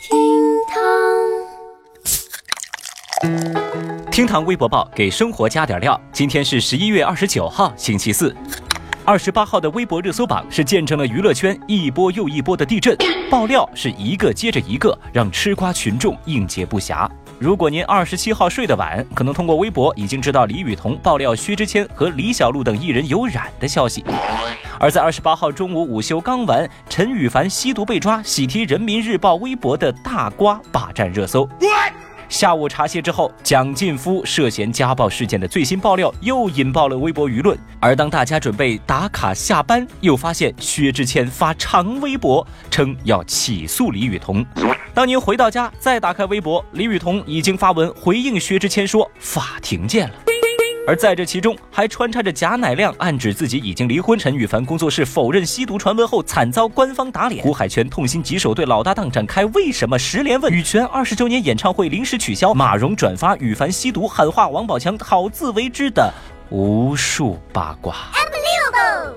厅堂，厅堂微博报给生活加点料。今天是十一月二十九号，星期四。二十八号的微博热搜榜是见证了娱乐圈一波又一波的地震，爆料是一个接着一个，让吃瓜群众应接不暇。如果您二十七号睡得晚，可能通过微博已经知道李雨桐爆料薛之谦和李小璐等艺人有染的消息。而在二十八号中午午休刚完，陈羽凡吸毒被抓，喜提人民日报微博的大瓜霸占热搜。下午茶歇之后，蒋劲夫涉嫌家暴事件的最新爆料又引爆了微博舆论。而当大家准备打卡下班，又发现薛之谦发长微博称要起诉李雨桐。当您回到家再打开微博，李雨桐已经发文回应薛之谦说：“法庭见了。”而在这其中还穿插着贾乃亮暗指自己已经离婚，陈羽凡工作室否认吸毒传闻后惨遭官方打脸，胡海泉痛心疾首对老搭档展开为什么十连问，羽泉二十周年演唱会临时取消，马蓉转发羽凡吸毒喊话王宝强好自为之的无数八卦。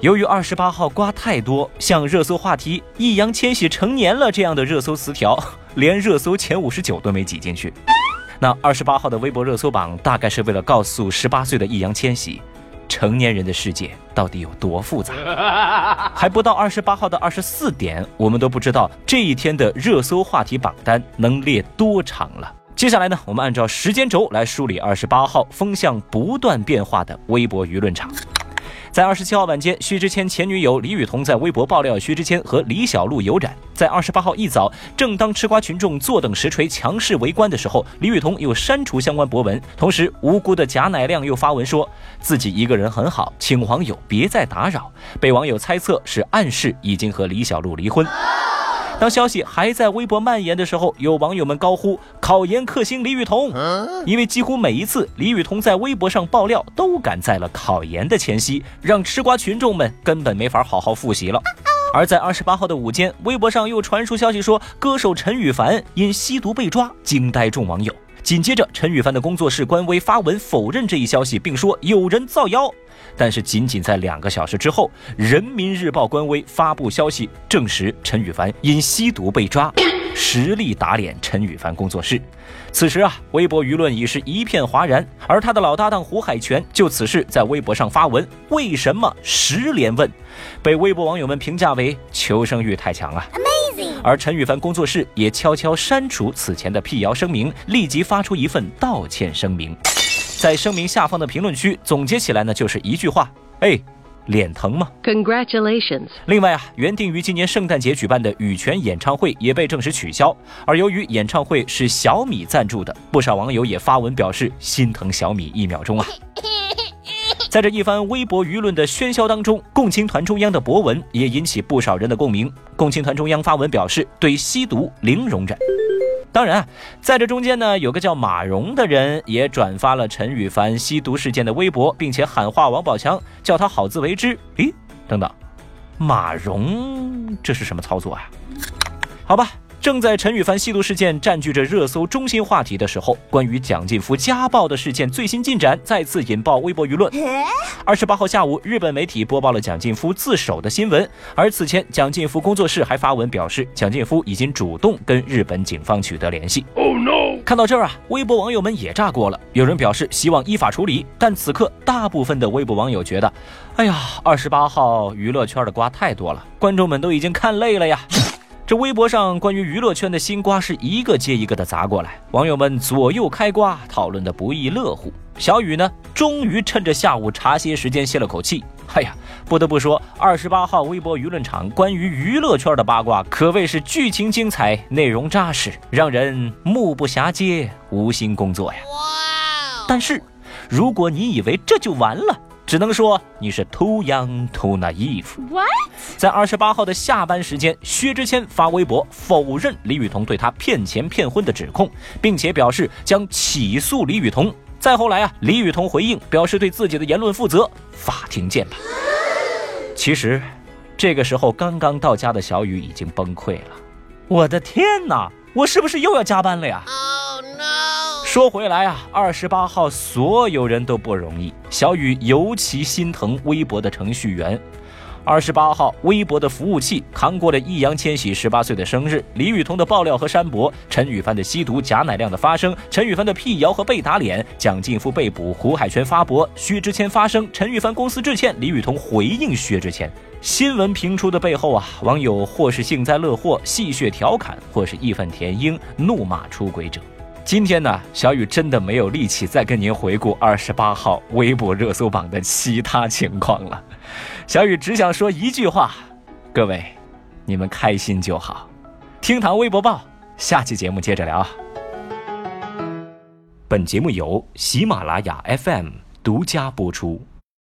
由于二十八号瓜太多，像热搜话题易烊千玺成年了这样的热搜词条，连热搜前五十九都没挤进去。那二十八号的微博热搜榜，大概是为了告诉十八岁的易烊千玺，成年人的世界到底有多复杂。还不到二十八号的二十四点，我们都不知道这一天的热搜话题榜单能列多长了。接下来呢，我们按照时间轴来梳理二十八号风向不断变化的微博舆论场。在二十七号晚间，薛之谦前女友李雨桐在微博爆料薛之谦和李小璐有染。在二十八号一早，正当吃瓜群众坐等实锤、强势围观的时候，李雨桐又删除相关博文。同时，无辜的贾乃亮又发文说自己一个人很好，请网友别再打扰。被网友猜测是暗示已经和李小璐离婚。当消息还在微博蔓延的时候，有网友们高呼“考研克星李雨桐”，因为几乎每一次李雨桐在微博上爆料，都赶在了考研的前夕，让吃瓜群众们根本没法好好复习了。而在二十八号的午间，微博上又传出消息说，歌手陈羽凡因吸毒被抓，惊呆众网友。紧接着，陈羽凡的工作室官微发文否认这一消息，并说有人造谣。但是，仅仅在两个小时之后，人民日报官微发布消息，证实陈羽凡因吸毒被抓，实力打脸陈羽凡工作室。此时啊，微博舆论已是一片哗然，而他的老搭档胡海泉就此事在微博上发文：“为什么十连问？”被微博网友们评价为求生欲太强啊。而陈羽凡工作室也悄悄删除此前的辟谣声明，立即发出一份道歉声明。在声明下方的评论区总结起来呢，就是一句话：哎，脸疼吗？Congratulations。另外啊，原定于今年圣诞节举办的羽泉演唱会也被正式取消。而由于演唱会是小米赞助的，不少网友也发文表示心疼小米一秒钟啊。在这一番微博舆论的喧嚣当中，共青团中央的博文也引起不少人的共鸣。共青团中央发文表示，对吸毒零容忍。当然啊，在这中间呢，有个叫马蓉的人也转发了陈羽凡吸毒事件的微博，并且喊话王宝强，叫他好自为之。咦，等等，马蓉这是什么操作啊？好吧。正在陈羽凡吸毒事件占据着热搜中心话题的时候，关于蒋劲夫家暴的事件最新进展再次引爆微博舆论。二十八号下午，日本媒体播报了蒋劲夫自首的新闻，而此前蒋劲夫工作室还发文表示，蒋劲夫已经主动跟日本警方取得联系。Oh no！看到这儿啊，微博网友们也炸锅了，有人表示希望依法处理，但此刻大部分的微博网友觉得，哎呀，二十八号娱乐圈的瓜太多了，观众们都已经看累了呀。这微博上关于娱乐圈的新瓜是一个接一个的砸过来，网友们左右开瓜，讨论的不亦乐乎。小雨呢，终于趁着下午茶歇时间歇了口气。哎呀，不得不说，二十八号微博舆论场关于娱乐圈的八卦可谓是剧情精彩，内容扎实，让人目不暇接，无心工作呀。哇！但是，如果你以为这就完了，只能说你是 too young too naive。What？在二十八号的下班时间，薛之谦发微博否认李雨桐对他骗钱骗婚的指控，并且表示将起诉李雨桐。再后来啊，李雨桐回应表示对自己的言论负责，法庭见吧。其实，这个时候刚刚到家的小雨已经崩溃了。我的天哪，我是不是又要加班了呀？说回来啊，二十八号所有人都不容易，小雨尤其心疼微博的程序员。二十八号，微博的服务器扛过了易烊千玺十八岁的生日，李雨桐的爆料和删博，陈羽凡的吸毒，贾乃亮的发声，陈羽凡的辟谣和被打脸，蒋劲夫被捕，胡海泉发博，薛之谦发声，陈羽凡公司致歉，李雨桐回应薛之谦。新闻频出的背后啊，网友或是幸灾乐祸、戏谑调侃，或是义愤填膺、怒骂出轨者。今天呢，小雨真的没有力气再跟您回顾二十八号微博热搜榜的其他情况了。小雨只想说一句话：各位，你们开心就好。厅堂微博报，下期节目接着聊。本节目由喜马拉雅 FM 独家播出。